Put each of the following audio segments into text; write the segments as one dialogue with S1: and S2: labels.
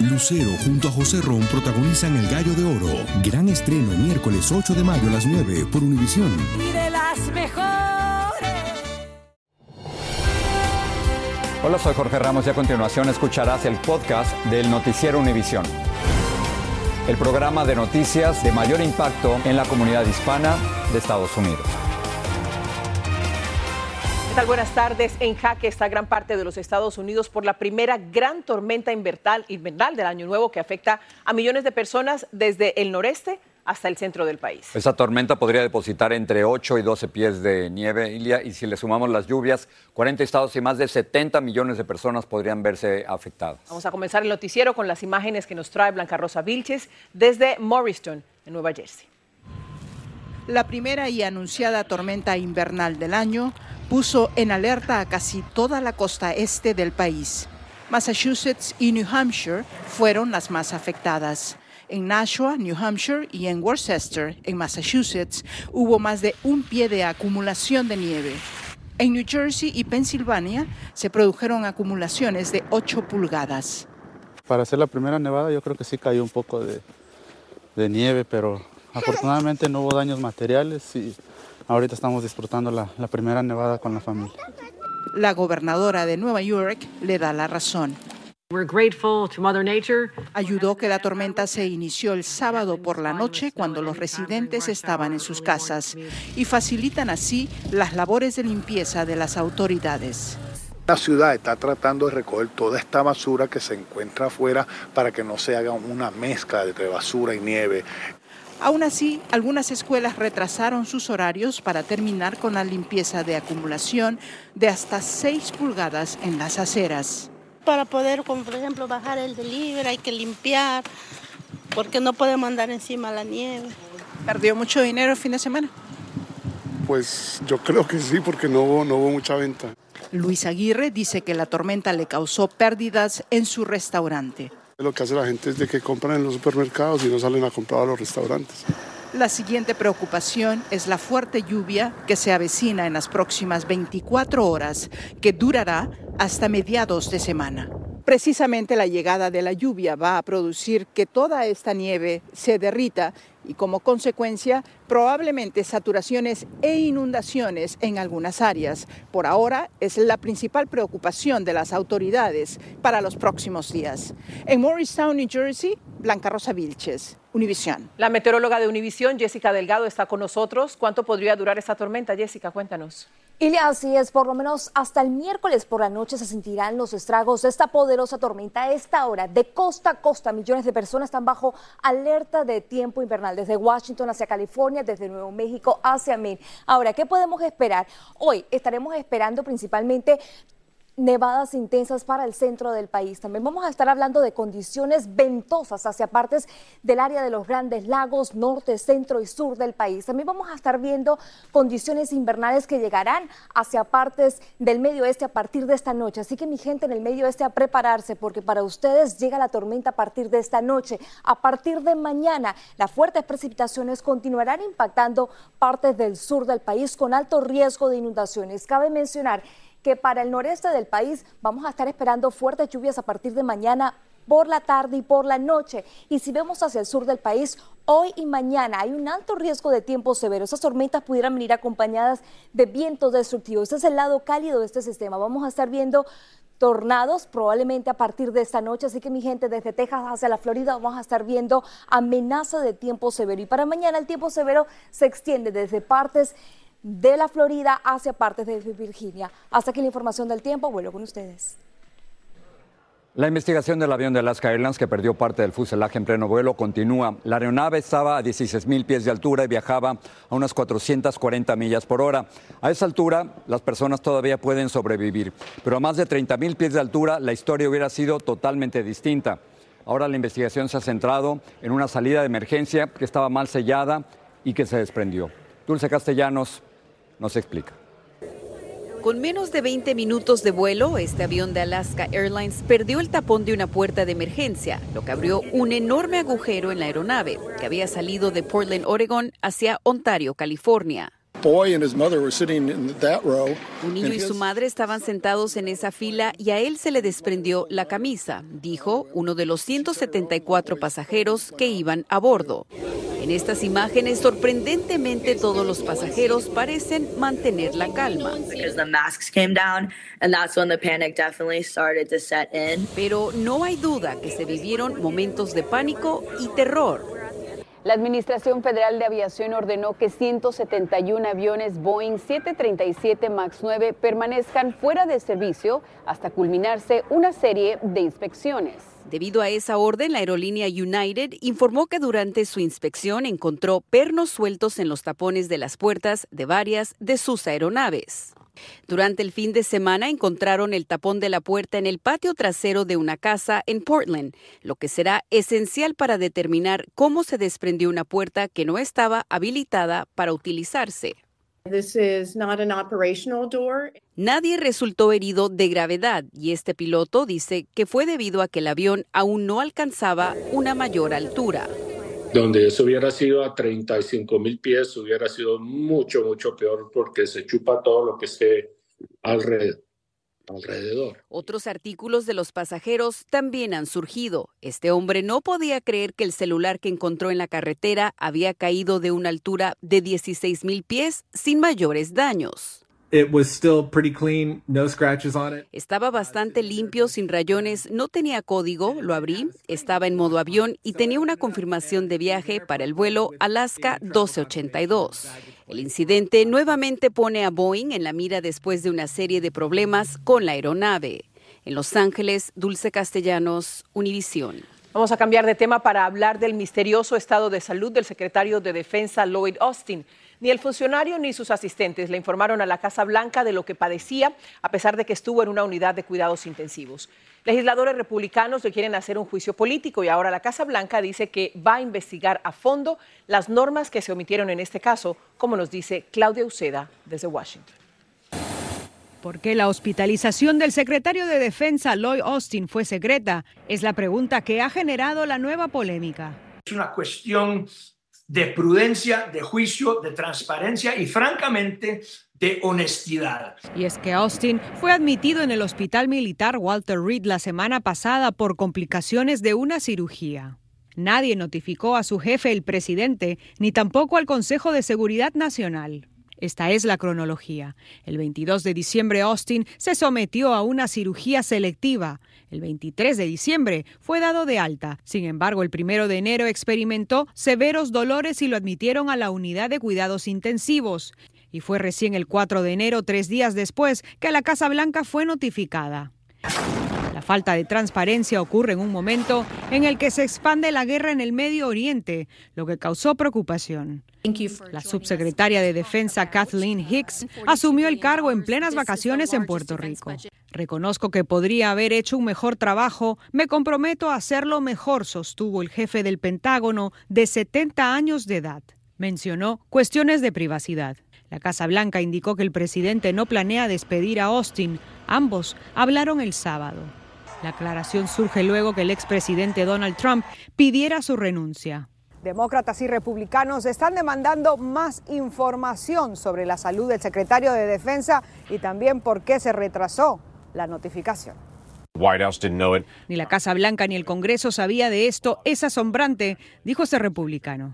S1: Lucero junto a José Ron protagonizan El Gallo de Oro. Gran estreno miércoles 8 de mayo a las 9 por Univisión.
S2: Y de las mejores.
S3: Hola, soy Jorge Ramos y a continuación escucharás el podcast del Noticiero Univisión. El programa de noticias de mayor impacto en la comunidad hispana de Estados Unidos.
S4: ¿Qué tal? Buenas tardes. En jaque está gran parte de los Estados Unidos por la primera gran tormenta invernal, invernal del año nuevo que afecta a millones de personas desde el noreste hasta el centro del país.
S3: Esa tormenta podría depositar entre 8 y 12 pies de nieve, Ilia, y si le sumamos las lluvias, 40 estados y más de 70 millones de personas podrían verse afectadas.
S4: Vamos a comenzar el noticiero con las imágenes que nos trae Blanca Rosa Vilches desde Morristown, en Nueva Jersey.
S5: La primera y anunciada tormenta invernal del año puso en alerta a casi toda la costa este del país. Massachusetts y New Hampshire fueron las más afectadas. En Nashua, New Hampshire y en Worcester, en Massachusetts, hubo más de un pie de acumulación de nieve. En New Jersey y Pensilvania se produjeron acumulaciones de 8 pulgadas.
S6: Para hacer la primera nevada yo creo que sí cayó un poco de, nieve, pero afortunadamente no hubo daños materiales ahorita estamos disfrutando la, la primera nevada con la familia.
S5: La gobernadora de Nueva York le da la razón.
S7: We're grateful to Mother Nature.
S5: Ayudó que la tormenta se inició el sábado por la noche cuando los residentes estaban en sus casas y facilitan así las labores de limpieza de las autoridades.
S8: La ciudad está tratando de recoger toda esta basura que se encuentra afuera para que no se haga una mezcla entre basura y nieve.
S5: Aún así, algunas escuelas retrasaron sus horarios para terminar con la limpieza de acumulación de hasta 6 pulgadas en las aceras.
S9: Para poder, como por ejemplo, bajar el delivery hay que limpiar, porque no podemos andar encima la nieve.
S5: ¿Perdió mucho dinero el fin de semana?
S10: Pues yo creo que sí, porque no hubo, no hubo mucha venta.
S5: Luis Aguirre dice que la tormenta le causó pérdidas en su restaurante.
S10: Lo que hace la gente es de que compran en los supermercados y no salen a comprar a los restaurantes.
S5: La siguiente preocupación es la fuerte lluvia que se avecina en las próximas 24 horas, que durará hasta mediados de semana. Precisamente la llegada de la lluvia va a producir que toda esta nieve se derrita y como consecuencia probablemente saturaciones e inundaciones en algunas áreas. Por ahora es la principal preocupación de las autoridades para los próximos días. En Morristown, New Jersey, Blanca Rosa Vilches, Univisión.
S4: La meteoróloga de Univisión, Jessica Delgado, está con nosotros. ¿Cuánto podría durar esta tormenta, Jessica? Cuéntanos.
S11: Y así es, por lo menos hasta el miércoles por la noche se sentirán los estragos de esta poderosa tormenta. A esta hora, de costa a costa, millones de personas están bajo alerta de tiempo invernal, desde Washington hacia California, desde Nuevo México hacia Maine. Ahora, ¿qué podemos esperar? Hoy estaremos esperando principalmente nevadas intensas para el centro del país. También vamos a estar hablando de condiciones ventosas hacia partes del área de los grandes lagos, norte, centro y sur del país. También vamos a estar viendo condiciones invernales que llegarán hacia partes del medio oeste a partir de esta noche. Así que mi gente en el medio oeste a prepararse porque para ustedes llega la tormenta a partir de esta noche. A partir de mañana las fuertes precipitaciones continuarán impactando partes del sur del país con alto riesgo de inundaciones. Cabe mencionar que para el noreste del país vamos a estar esperando fuertes lluvias a partir de mañana por la tarde y por la noche. Y si vemos hacia el sur del país, hoy y mañana hay un alto riesgo de tiempo severo. Esas tormentas pudieran venir acompañadas de vientos destructivos. Este es el lado cálido de este sistema. Vamos a estar viendo tornados probablemente a partir de esta noche. Así que mi gente, desde Texas hacia la Florida vamos a estar viendo amenaza de tiempo severo. Y para mañana el tiempo severo se extiende desde partes de la Florida hacia partes de Virginia. Hasta aquí la información del tiempo, vuelvo con ustedes.
S3: La investigación del avión de Alaska Airlines que perdió parte del fuselaje en pleno vuelo continúa. La aeronave estaba a 16 mil pies de altura y viajaba a unas 440 millas por hora. A esa altura, las personas todavía pueden sobrevivir, pero a más de 30 mil pies de altura, la historia hubiera sido totalmente distinta. Ahora la investigación se ha centrado en una salida de emergencia que estaba mal sellada y que se desprendió. Dulce Castellanos nos explica.
S12: Con menos de 20 minutos de vuelo, este avión de Alaska Airlines perdió el tapón de una puerta de emergencia, lo que abrió un enorme agujero en la aeronave, que había salido de Portland, Oregon, hacia Ontario, California. Un niño y su madre estaban sentados en esa fila y a él se le desprendió la camisa, dijo uno de los 174 pasajeros que iban a bordo. En estas imágenes, sorprendentemente, todos los pasajeros parecen mantener la calma. Pero no hay duda que se vivieron momentos de pánico y terror.
S13: La Administración Federal de Aviación ordenó que 171 aviones Boeing 737 MAX 9 permanezcan fuera de servicio hasta culminarse una serie de inspecciones.
S12: Debido a esa orden, la aerolínea United informó que durante su inspección encontró pernos sueltos en los tapones de las puertas de varias de sus aeronaves. Durante el fin de semana encontraron el tapón de la puerta en el patio trasero de una casa en Portland, lo que será esencial para determinar cómo se desprendió una puerta que no estaba habilitada para utilizarse. Nadie resultó herido de gravedad y este piloto dice que fue debido a que el avión aún no alcanzaba una mayor altura.
S14: Donde eso hubiera sido a 35 mil pies, hubiera sido mucho, mucho peor porque se chupa todo lo que esté alrededor alrededor.
S12: Otros artículos de los pasajeros también han surgido. Este hombre no podía creer que el celular que encontró en la carretera había caído de una altura de 16 mil pies sin mayores daños. Estaba bastante limpio, sin rayones, no tenía código, lo abrí, estaba en modo avión y tenía una confirmación de viaje para el vuelo Alaska 1282. El incidente nuevamente pone a Boeing en la mira después de una serie de problemas con la aeronave. En Los Ángeles, Dulce Castellanos, Univisión.
S4: Vamos a cambiar de tema para hablar del misterioso estado de salud del secretario de Defensa Lloyd Austin. Ni el funcionario ni sus asistentes le informaron a la Casa Blanca de lo que padecía, a pesar de que estuvo en una unidad de cuidados intensivos. Legisladores republicanos le quieren hacer un juicio político y ahora la Casa Blanca dice que va a investigar a fondo las normas que se omitieron en este caso, como nos dice Claudia Uceda desde Washington.
S15: ¿Por qué la hospitalización del secretario de Defensa Lloyd Austin fue secreta? Es la pregunta que ha generado la nueva polémica.
S16: Es una cuestión de prudencia, de juicio, de transparencia y francamente de honestidad.
S15: Y es que Austin fue admitido en el Hospital Militar Walter Reed la semana pasada por complicaciones de una cirugía. Nadie notificó a su jefe, el presidente, ni tampoco al Consejo de Seguridad Nacional. Esta es la cronología. El 22 de diciembre Austin se sometió a una cirugía selectiva. El 23 de diciembre fue dado de alta. Sin embargo, el 1 de enero experimentó severos dolores y lo admitieron a la unidad de cuidados intensivos y fue recién el 4 de enero, tres días después, que la Casa Blanca fue notificada. La falta de transparencia ocurre en un momento en el que se expande la guerra en el Medio Oriente, lo que causó preocupación. La subsecretaria de Defensa Kathleen Hicks asumió el cargo en plenas vacaciones en Puerto Rico. Reconozco que podría haber hecho un mejor trabajo, me comprometo a hacerlo mejor, sostuvo el jefe del Pentágono de 70 años de edad. Mencionó cuestiones de privacidad. La Casa Blanca indicó que el presidente no planea despedir a Austin. Ambos hablaron el sábado. La aclaración surge luego que el expresidente Donald Trump pidiera su renuncia.
S17: Demócratas y republicanos están demandando más información sobre la salud del secretario de Defensa y también por qué se retrasó la notificación.
S15: Ni la Casa Blanca ni el Congreso sabía de esto. Es asombrante, dijo ese republicano.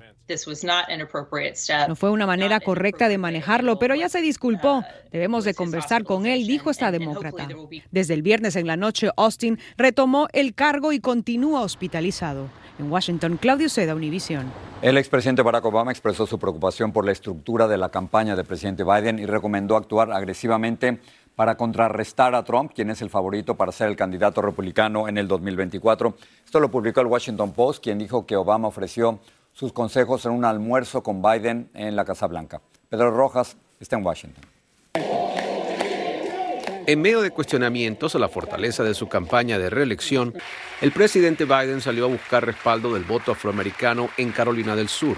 S15: No fue una manera correcta de manejarlo, pero ya se disculpó. Debemos de conversar con él, dijo esta demócrata. Desde el viernes en la noche, Austin retomó el cargo y continúa hospitalizado. En Washington, Claudio Seda, Univision.
S3: El expresidente Barack Obama expresó su preocupación por la estructura de la campaña del presidente Biden y recomendó actuar agresivamente para contrarrestar a Trump, quien es el favorito para ser el candidato republicano en el 2024. Esto lo publicó el Washington Post, quien dijo que Obama ofreció sus consejos en un almuerzo con Biden en la Casa Blanca. Pedro Rojas está en Washington.
S18: En medio de cuestionamientos a la fortaleza de su campaña de reelección, el presidente Biden salió a buscar respaldo del voto afroamericano en Carolina del Sur,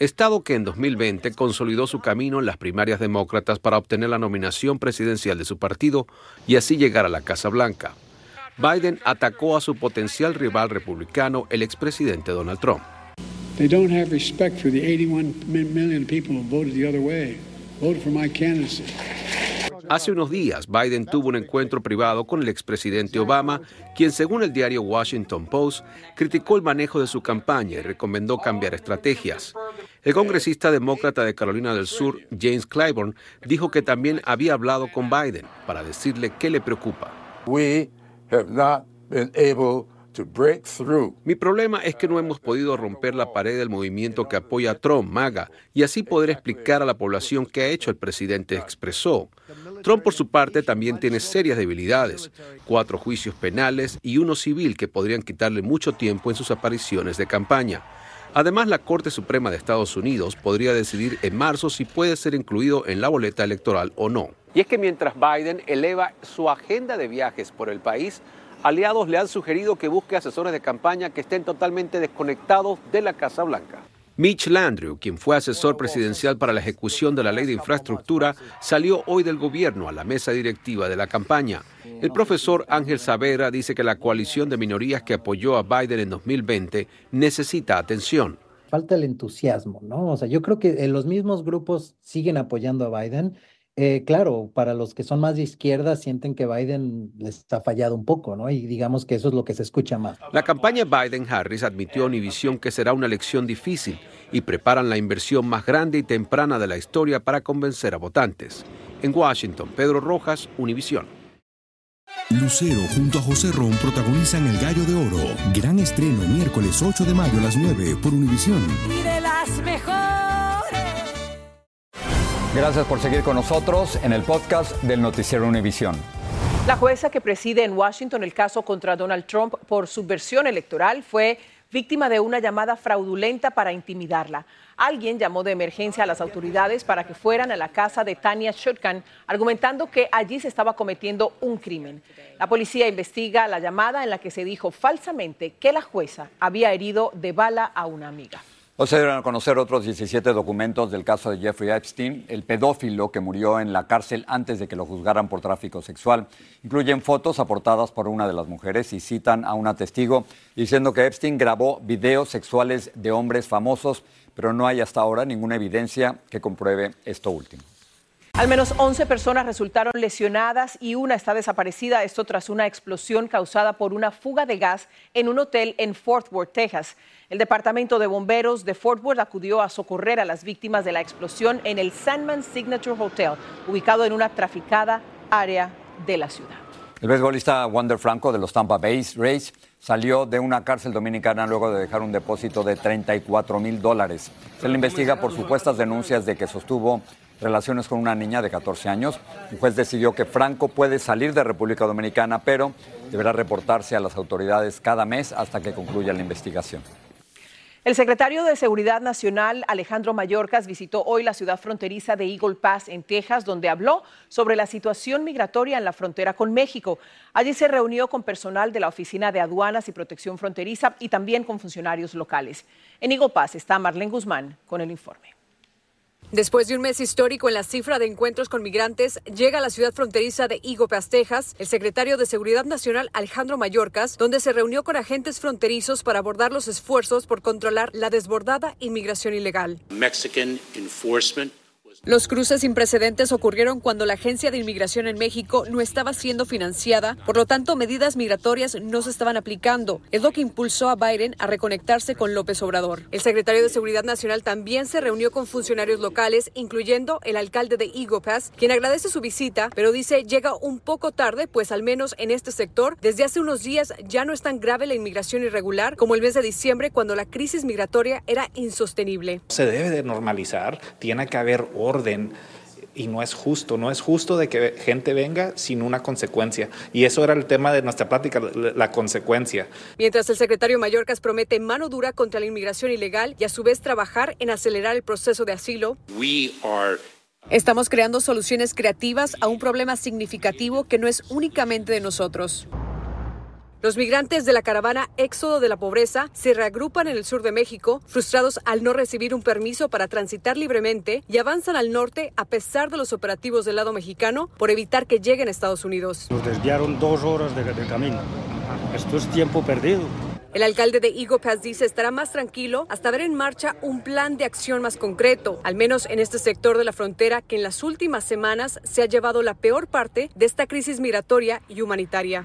S18: estado que en 2020 consolidó su camino en las primarias demócratas para obtener la nominación presidencial de su partido y así llegar a la Casa Blanca. Biden atacó a su potencial rival republicano, el expresidente Donald Trump.
S19: They don't have respect for the 81 million people who voted the other way.
S18: Hace unos días, Biden tuvo un encuentro privado con el expresidente Obama, quien según el diario Washington Post criticó el manejo de su campaña y recomendó cambiar estrategias. El congresista demócrata de Carolina del Sur, James Clyburn, dijo que también había hablado con Biden para decirle qué le preocupa. Mi problema es que no hemos podido romper la pared del movimiento que apoya a Trump, MAGA, y así poder explicar a la población qué ha hecho el presidente, expresó. Trump, por su parte, también tiene serias debilidades, cuatro juicios penales y uno civil que podrían quitarle mucho tiempo en sus apariciones de campaña. Además, la Corte Suprema de Estados Unidos podría decidir en marzo si puede ser incluido en la boleta electoral o no. Y es que mientras Biden eleva su agenda de viajes por el país, aliados le han sugerido que busque asesores de campaña que estén totalmente desconectados de la Casa Blanca. Mitch Landrieu, quien fue asesor presidencial para la ejecución de la ley de infraestructura, salió hoy del gobierno a la mesa directiva de la campaña. El profesor Ángel Savera dice que la coalición de minorías que apoyó a Biden en 2020 necesita atención.
S19: Falta el entusiasmo, ¿no? O sea, yo creo que los mismos grupos siguen apoyando a Biden eh, claro, para los que son más de izquierda sienten que Biden les ha fallado un poco, ¿no? Y digamos que eso es lo que se escucha más.
S18: La campaña Biden-Harris admitió a Univision que será una elección difícil y preparan la inversión más grande y temprana de la historia para convencer a votantes. En Washington, Pedro Rojas, Univision.
S1: Lucero junto a José Ron protagonizan El Gallo de Oro. Gran estreno miércoles 8 de mayo a las 9 por Univisión.
S2: Y de las mejores.
S3: Gracias por seguir con nosotros en el podcast del Noticiero Univisión.
S4: La jueza que preside en Washington el caso contra Donald Trump por subversión electoral fue víctima de una llamada fraudulenta para intimidarla. Alguien llamó de emergencia a las autoridades para que fueran a la casa de Tania Shutkan, argumentando que allí se estaba cometiendo un crimen. La policía investiga la llamada en la que se dijo falsamente que la jueza había herido de bala a una amiga.
S3: Hoy se dieron a conocer otros 17 documentos del caso de Jeffrey Epstein, el pedófilo que murió en la cárcel antes de que lo juzgaran por tráfico sexual. Incluyen fotos aportadas por una de las mujeres y citan a una testigo diciendo que Epstein grabó videos sexuales de hombres famosos, pero no hay hasta ahora ninguna evidencia que compruebe esto último.
S4: Al menos 11 personas resultaron lesionadas y una está desaparecida, esto tras una explosión causada por una fuga de gas en un hotel en Fort Worth, Texas. El Departamento de Bomberos de Fort Worth acudió a socorrer a las víctimas de la explosión en el Sandman Signature Hotel, ubicado en una traficada área de la ciudad.
S3: El beisbolista Wander Franco de los Tampa Bay Rays salió de una cárcel dominicana luego de dejar un depósito de 34 mil dólares. Se le investiga por supuestas denuncias de que sostuvo relaciones con una niña de 14 años. Un juez decidió que Franco puede salir de República Dominicana, pero deberá reportarse a las autoridades cada mes hasta que concluya la investigación.
S4: El secretario de Seguridad Nacional, Alejandro Mayorkas, visitó hoy la ciudad fronteriza de Eagle Pass, en Texas, donde habló sobre la situación migratoria en la frontera con México. Allí se reunió con personal de la Oficina de Aduanas y Protección Fronteriza y también con funcionarios locales. En Eagle Pass está Marlene Guzmán con el informe.
S20: Después de un mes histórico en la cifra de encuentros con migrantes, llega a la ciudad fronteriza de Pass, Texas, el secretario de Seguridad Nacional Alejandro Mayorkas, donde se reunió con agentes fronterizos para abordar los esfuerzos por controlar la desbordada inmigración ilegal.
S21: Mexican enforcement
S20: Los cruces sin precedentes ocurrieron cuando la Agencia de Inmigración en México no estaba siendo financiada, por lo tanto medidas migratorias no se estaban aplicando. Es lo que impulsó a Biden a reconectarse con López Obrador. El secretario de Seguridad Nacional también se reunió con funcionarios locales, incluyendo el alcalde de Eagle Pass, quien agradece su visita, pero dice llega un poco tarde, pues al menos en este sector, desde hace unos días ya no es tan grave la inmigración irregular como el mes de diciembre cuando la crisis migratoria era insostenible.
S22: Se debe de normalizar, tiene que haber orden y no es justo, no es justo de que gente venga sin una consecuencia. Y eso era el tema de nuestra plática, la, la consecuencia.
S20: Mientras el secretario Mayorkas promete mano dura contra la inmigración ilegal y a su vez trabajar en acelerar el proceso de asilo,
S21: we are
S20: estamos creando soluciones creativas a un problema significativo que no es únicamente de nosotros. Los migrantes de la caravana Éxodo de la Pobreza se reagrupan en el sur de México, frustrados al no recibir un permiso para transitar libremente y avanzan al norte a pesar de los operativos del lado mexicano por evitar que lleguen a Estados Unidos.
S23: Nos desviaron dos horas de, de camino. Esto es tiempo perdido.
S20: El alcalde de Pass dice estará más tranquilo hasta ver en marcha un plan de acción más concreto, al menos en este sector de la frontera que en las últimas semanas se ha llevado la peor parte de esta crisis migratoria y humanitaria.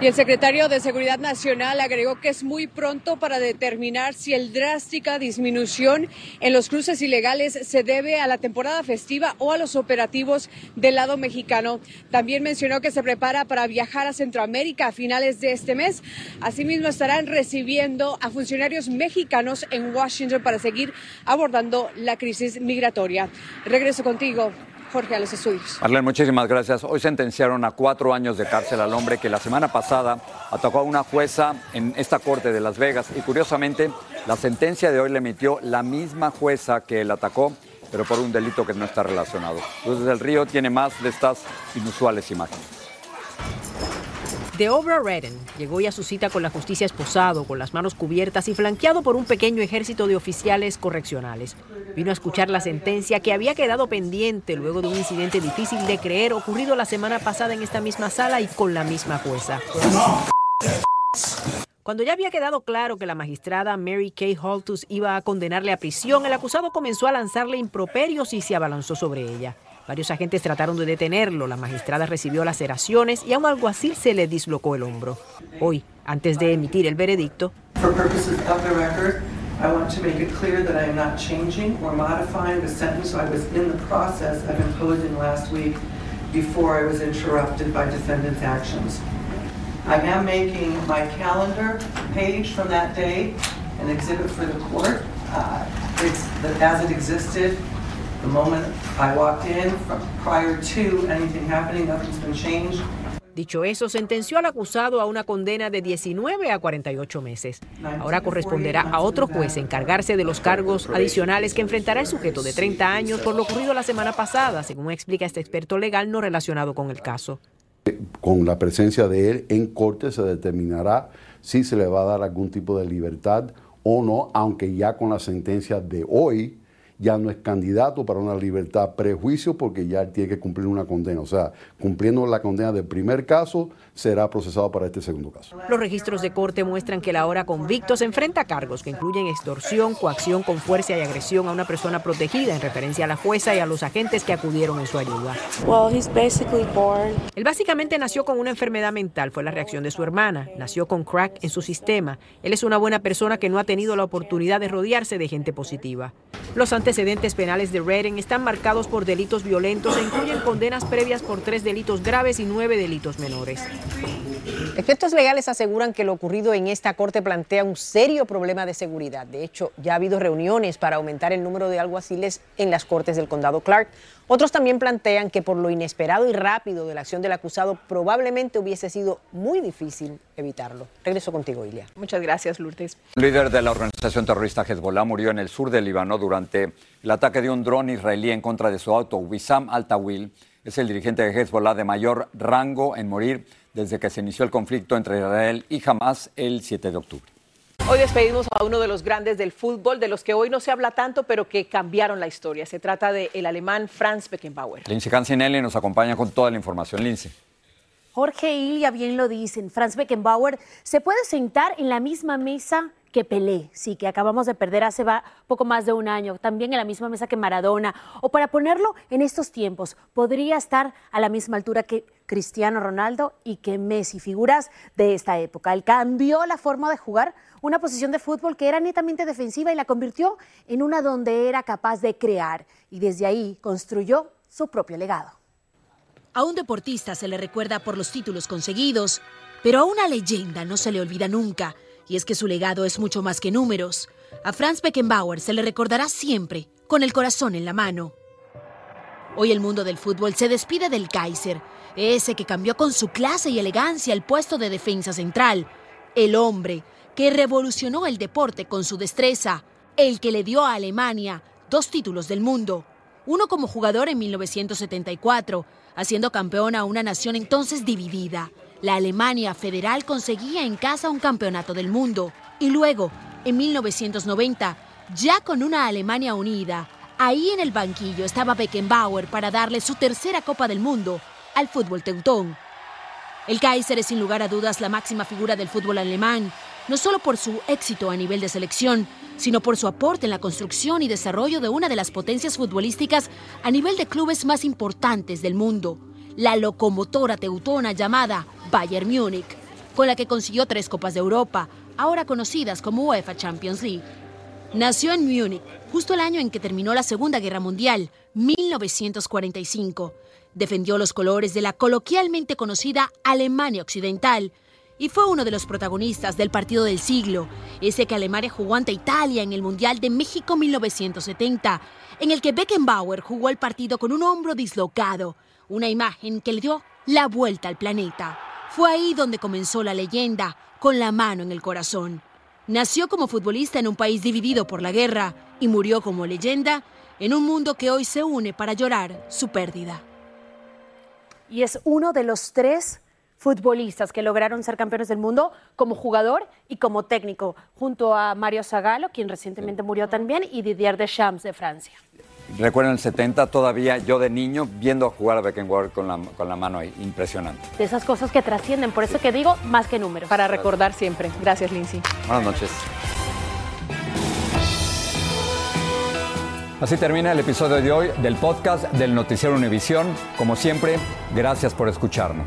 S20: Y el secretario de Seguridad Nacional agregó que es muy pronto para determinar si el drástica disminución en los cruces ilegales se debe a la temporada festiva o a los operativos del lado mexicano. También mencionó que se prepara para viajar a Centroamérica a finales de este mes. Asimismo, estarán recibiendo a funcionarios mexicanos en Washington para seguir abordando la crisis migratoria. Regreso contigo, Jorge, a los estudios.
S3: Muchísimas gracias. Hoy sentenciaron a cuatro años de cárcel al hombre que la semana pasada atacó a una jueza en esta corte de Las Vegas y curiosamente la sentencia de hoy le emitió la misma jueza que él atacó, pero por un delito que no está relacionado. Luis del Río tiene más de estas inusuales imágenes.
S24: De Obra Redden llegó ya a su cita con la justicia esposado, con las manos cubiertas y flanqueado por un pequeño ejército de oficiales correccionales. Vino a escuchar la sentencia que había quedado pendiente luego de un incidente difícil de creer ocurrido la semana pasada en esta misma sala y con la misma jueza. Cuando ya había quedado claro que la magistrada Mary Kay Holtus iba a condenarle a prisión, el acusado comenzó a lanzarle improperios y se abalanzó sobre ella. Varios agentes trataron de detenerlo, la magistrada recibió laceraciones y a un alguacil se le dislocó el hombro. Hoy, antes de emitir el veredicto,
S25: For purposes of the record, I want to make it clear that I am not changing or modifying the sentence I was in the process of imposing last week before I was interrupted by defendant's actions. I am making my calendar page from that day an exhibit for the court. Uh, as it existed the moment I walked in, from prior to anything happening, nothing's been changed.
S24: Dicho eso, sentenció al acusado a una condena de 19 a 48 meses. Ahora corresponderá a otro juez encargarse de los cargos adicionales que enfrentará el sujeto de 30 años por lo ocurrido la semana pasada, según explica este experto legal no relacionado con el caso.
S23: Con la presencia de él en corte se determinará si se le va a dar algún tipo de libertad o no, aunque ya con la sentencia de hoy ya no es candidato para una libertad prejuicio porque ya él tiene que cumplir una condena. O sea, cumpliendo la condena del primer caso, será procesado para este segundo caso.
S24: Los registros de corte muestran que el ahora convicto se enfrenta a cargos que incluyen extorsión, coacción con fuerza y agresión a una persona protegida en referencia a la jueza y a los agentes que acudieron en su ayuda.
S9: Well, he's basically born.
S24: Él básicamente nació con una enfermedad mental, fue la reacción de su hermana. Nació con crack en su sistema. Él es una buena persona que no ha tenido la oportunidad de rodearse de gente positiva. Los antecedentes penales de Redden están marcados por delitos violentos e incluyen condenas previas por tres delitos graves y nueve delitos menores.
S26: Expertos legales aseguran que lo ocurrido en esta corte plantea un serio problema de seguridad. De hecho, ya ha habido reuniones para aumentar el número de alguaciles en las cortes del condado Clark. Otros también plantean que por lo inesperado y rápido de la acción del acusado probablemente hubiese sido muy difícil evitarlo. Regreso contigo, Ilia.
S4: Muchas gracias, Lourdes.
S3: El líder de la organización terrorista Hezbollah murió en el sur del Líbano durante el ataque de un dron israelí en contra de su auto. Wissam Al-Tawil es el dirigente de Hezbollah de mayor rango en morir desde que se inició el conflicto entre Israel y Hamas el 7 de octubre.
S4: Hoy despedimos a uno de los grandes del fútbol, de los que hoy no se habla tanto, pero que cambiaron la historia. Se trata del alemán Franz Beckenbauer.
S3: Lindsay Cancinelli nos acompaña con toda la información. Lindsay.
S27: Jorge Ilia bien lo dicen. Franz Beckenbauer se puede sentar en la misma mesa que Pelé, sí, que acabamos de perder hace va- poco más de un año, también en la misma mesa que Maradona, o para ponerlo en estos tiempos, podría estar a la misma altura que Cristiano Ronaldo y que Messi, figuras de esta época. Él cambió la forma de jugar una posición de fútbol que era netamente defensiva y la convirtió en una donde era capaz de crear y desde ahí construyó su propio legado.
S28: A un deportista se le recuerda por los títulos conseguidos, pero a una leyenda no se le olvida nunca, y es que su legado es mucho más que números. A Franz Beckenbauer se le recordará siempre con el corazón en la mano. Hoy el mundo del fútbol se despide del Kaiser, ese que cambió con su clase y elegancia el puesto de defensa central, el hombre que revolucionó el deporte con su destreza, el que le dio a Alemania dos títulos del mundo, uno como jugador en 1974, haciendo campeón a una nación entonces dividida. La Alemania federal conseguía en casa un campeonato del mundo y luego, en 1990, ya con una Alemania unida, ahí en el banquillo estaba Beckenbauer para darle su tercera Copa del Mundo al fútbol teutón. El Kaiser es sin lugar a dudas la máxima figura del fútbol alemán, no solo por su éxito a nivel de selección, sino por su aporte en la construcción y desarrollo de una de las potencias futbolísticas a nivel de clubes más importantes del mundo, la locomotora teutona llamada Bayern Múnich, con la que consiguió tres Copas de Europa, ahora conocidas como UEFA Champions League. Nació en Múnich, justo el año en que terminó la Segunda Guerra Mundial, 1945. Defendió los colores de la coloquialmente conocida Alemania Occidental y fue uno de los protagonistas del partido del siglo, ese que Alemania jugó ante Italia en el Mundial de México 1970, en el que Beckenbauer jugó el partido con un hombro dislocado, una imagen que le dio la vuelta al planeta. Fue ahí donde comenzó la leyenda, con la mano en el corazón. Nació como futbolista en un país dividido por la guerra y murió como leyenda en un mundo que hoy se une para llorar su pérdida.
S27: Y es uno de los tres futbolistas que lograron ser campeones del mundo como jugador y como técnico, junto a Mario Zagallo, quien recientemente murió también, y Didier Deschamps de Francia.
S3: Recuerdo en el 70 todavía yo de niño viendo jugar a Beckenbauer con la, con la mano ahí, impresionante.
S27: De esas cosas que trascienden, por eso que digo, más que números.
S4: Para recordar siempre. Gracias, Lindsay.
S3: Buenas noches. Así termina el episodio de hoy del podcast del Noticiero Univisión. Como siempre, gracias por escucharnos.